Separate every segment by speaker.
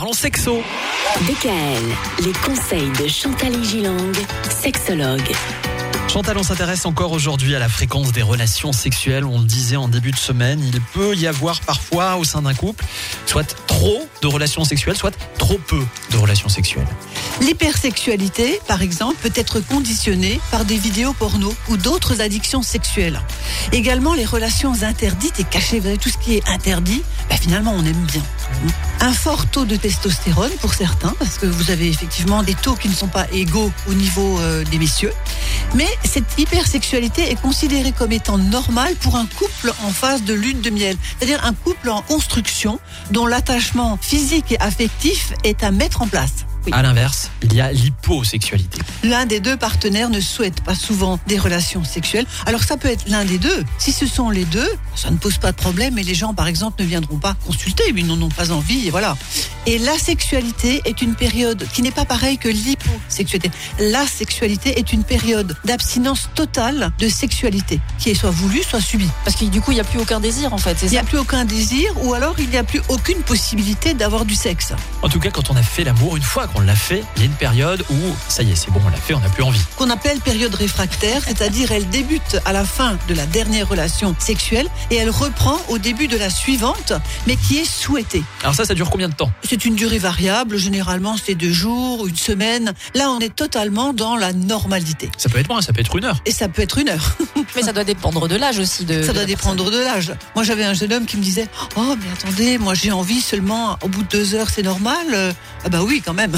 Speaker 1: Parlons sexo.
Speaker 2: DKL, les conseils de Chantal Gilang, sexologue.
Speaker 1: Chantal, on s'intéresse encore aujourd'hui à la fréquence des relations sexuelles. On le disait en début de semaine, il peut y avoir parfois au sein d'un couple soit trop de relations sexuelles, soit trop peu de relations sexuelles.
Speaker 3: L'hypersexualité, par exemple, peut être conditionnée par des vidéos porno ou d'autres addictions sexuelles. Également, les relations interdites et cachées, vous savez, tout ce qui est interdit, bah, finalement, on aime bien. Un fort taux de testostérone pour certains, parce que vous avez effectivement des taux qui ne sont pas égaux au niveau euh, des messieurs. Mais cette hypersexualité est considérée comme étant normale pour un couple en phase de lune de miel, c'est-à-dire un couple en construction dont l'attachement physique et affectif est à mettre en place. Oui.
Speaker 1: À l'inverse, il y a l'hyposexualité.
Speaker 3: L'un des deux partenaires ne souhaite pas souvent des relations sexuelles. Alors ça peut être l'un des deux. Si ce sont les deux, ça ne pose pas de problème et les gens, par exemple, ne viendront pas consulter, ils n'en ont pas envie et voilà. Et la sexualité est une période qui n'est pas pareille que l'hyposexualité. La sexualité est une période d'abstinence totale de sexualité, qui est soit voulue, soit subie.
Speaker 4: Parce que du coup, il n'y a plus aucun désir en fait,
Speaker 3: Il n'y a plus aucun désir ou alors il n'y a plus aucune possibilité d'avoir du sexe.
Speaker 1: En tout cas, quand on a fait l'amour, une fois qu'on l'a fait, il y a une période où ça y est, c'est bon, on l'a fait, on n'a plus envie.
Speaker 3: qu'on appelle période réfractaire, c'est-à-dire elle débute à la fin de la dernière relation sexuelle et elle reprend au début de la suivante, mais qui est souhaitée.
Speaker 1: Alors ça, ça dure combien de temps?
Speaker 3: C'est une durée variable, généralement c'est deux jours, une semaine. Là, on est totalement dans la normalité.
Speaker 1: Ça peut être moins, ça peut être une heure.
Speaker 3: Et ça peut être une heure.
Speaker 4: Mais ça doit dépendre de l'âge aussi. De,
Speaker 3: Ça
Speaker 4: de
Speaker 3: doit dépendre de l'âge. Moi, j'avais un jeune homme qui me disait Oh, mais attendez, moi j'ai envie seulement au bout de deux heures, c'est normal Ah, bah oui, quand même.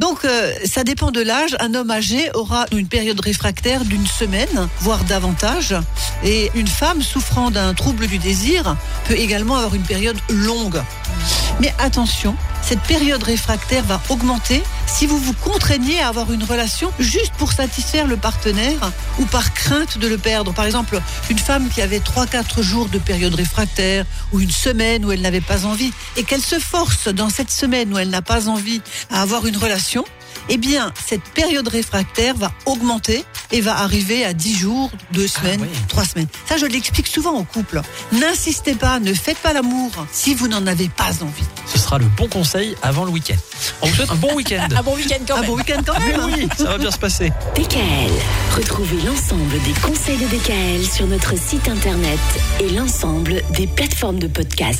Speaker 3: Donc, euh, ça dépend de l'âge. Un homme âgé aura une période réfractaire d'une semaine, voire davantage. Et une femme souffrant d'un trouble du désir peut également avoir une période longue. Mais attention, cette période réfractaire va augmenter si vous vous contraignez à avoir une relation juste pour satisfaire le partenaire ou par crainte de le perdre. Par exemple, une femme qui avait 3-4 jours de période réfractaire ou une semaine où elle n'avait pas envie et qu'elle se force dans cette semaine où elle n'a pas envie à avoir une relation, eh bien, cette période réfractaire va augmenter et va arriver à 10 jours, 2 semaines,
Speaker 1: oui.
Speaker 3: 3 semaines. Ça, je l'explique souvent aux couples. N'insistez pas, ne faites pas l'amour si vous n'en avez pas envie.
Speaker 1: Ce sera le bon conseil avant le week-end. On vous souhaite un bon week-end.
Speaker 4: Un bon week-end quand
Speaker 3: Un
Speaker 4: même.
Speaker 3: bon week-end quand même. hein.
Speaker 1: oui, ça va bien se passer.
Speaker 2: DKL, retrouvez l'ensemble des conseils de DKL sur notre site internet et l'ensemble des plateformes de podcast.